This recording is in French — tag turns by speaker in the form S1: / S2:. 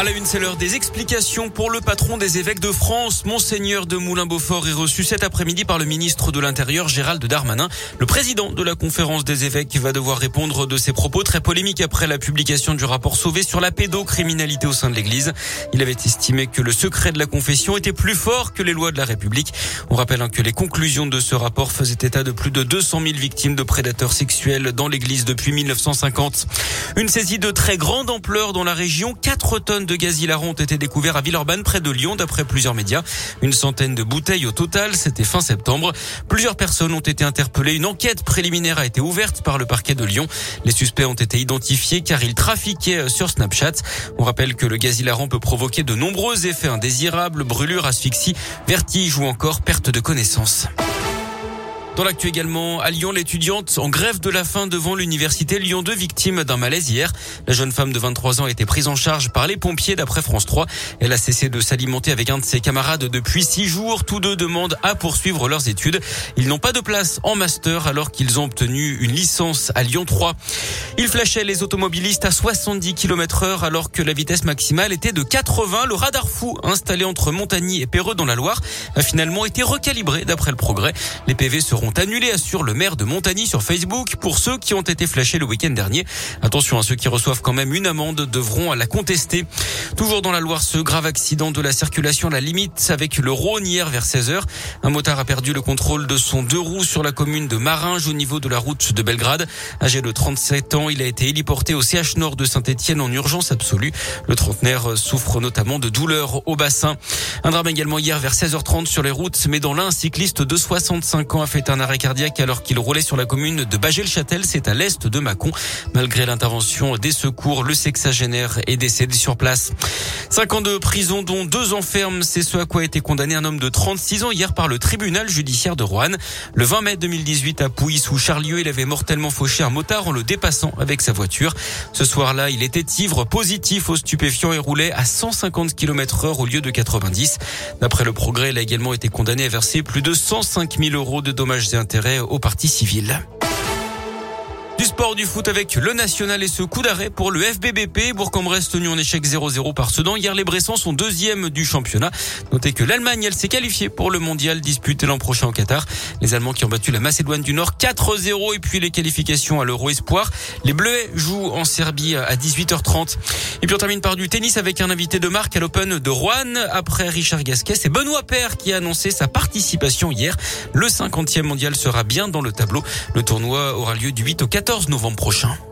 S1: À la une, c'est l'heure des explications pour le patron des évêques de France. Monseigneur de Moulin-Beaufort est reçu cet après-midi par le ministre de l'Intérieur, Gérald Darmanin. Le président de la conférence des évêques va devoir répondre de ses propos très polémiques après la publication du rapport Sauvé sur la pédocriminalité au sein de l'église. Il avait estimé que le secret de la confession était plus fort que les lois de la République. On rappelle hein, que les conclusions de ce rapport faisaient état de plus de 200 000 victimes de prédateurs sexuels dans l'église depuis 1950. Une saisie de très grande ampleur dans la région. 4 tonnes de gaz hilarant ont été découverts à Villeurbanne, près de Lyon, d'après plusieurs médias. Une centaine de bouteilles au total, c'était fin septembre. Plusieurs personnes ont été interpellées. Une enquête préliminaire a été ouverte par le parquet de Lyon. Les suspects ont été identifiés car ils trafiquaient sur Snapchat. On rappelle que le gaz hilarant peut provoquer de nombreux effets indésirables, brûlures, asphyxie, vertige ou encore perte de connaissance. Dans l'actu également, à Lyon, l'étudiante en grève de la faim devant l'université Lyon 2, victime d'un malaise hier. La jeune femme de 23 ans a été prise en charge par les pompiers d'après France 3. Elle a cessé de s'alimenter avec un de ses camarades depuis six jours. Tous deux demandent à poursuivre leurs études. Ils n'ont pas de place en master alors qu'ils ont obtenu une licence à Lyon 3. Ils flashaient les automobilistes à 70 km heure alors que la vitesse maximale était de 80. Le radar fou installé entre Montagny et Perreux dans la Loire a finalement été recalibré d'après le progrès. Les PV seront annulés, assure le maire de Montagny sur Facebook pour ceux qui ont été flashés le week-end dernier. Attention à ceux qui reçoivent quand même une amende devront la contester. Toujours dans la Loire, ce grave accident de la circulation à la limite avec le Rhône hier vers 16h. Un motard a perdu le contrôle de son deux roues sur la commune de Maringe au niveau de la route de Belgrade. Âgé de 37 ans, il a été héliporté au CH Nord de Saint-Etienne en urgence absolue. Le trentenaire souffre notamment de douleurs au bassin. Un drame également hier vers 16h30 sur les routes, mais dans l'un, un cycliste de 65 ans a fait un arrêt cardiaque alors qu'il roulait sur la commune de Bagel-Châtel, c'est à l'est de Mâcon. Malgré l'intervention des secours, le sexagénaire est décédé sur place. 5 ans de prison, dont deux enfermes, c'est ce à quoi a été condamné un homme de 36 ans hier par le tribunal judiciaire de Rouen. Le 20 mai 2018 à Pouilly sous Charlieu, il avait mortellement fauché un motard en le dépassant avec sa voiture. Ce soir-là, il était ivre, positif aux stupéfiants et roulait à 150 km heure au lieu de 90. D'après le progrès, il a également été condamné à verser plus de 105 000 euros de dommages et intérêts aux parties civiles. Du sport du foot avec le national et ce coup d'arrêt pour le FBBP. Bourg-en-Bresse tenu en échec 0-0 par Sedan. Hier, les Bressans sont deuxième du championnat. Notez que l'Allemagne, elle s'est qualifiée pour le mondial disputé l'an prochain au Qatar. Les Allemands qui ont battu la Macédoine du Nord 4-0 et puis les qualifications à l'Euro Espoir. Les Bleus jouent en Serbie à 18h30. Et puis on termine par du tennis avec un invité de marque à l'Open de Rouen. Après Richard Gasquet, c'est Benoît Paire qui a annoncé sa participation hier. Le 50e mondial sera bien dans le tableau. Le tournoi aura lieu du 8 au 14 novembre prochain.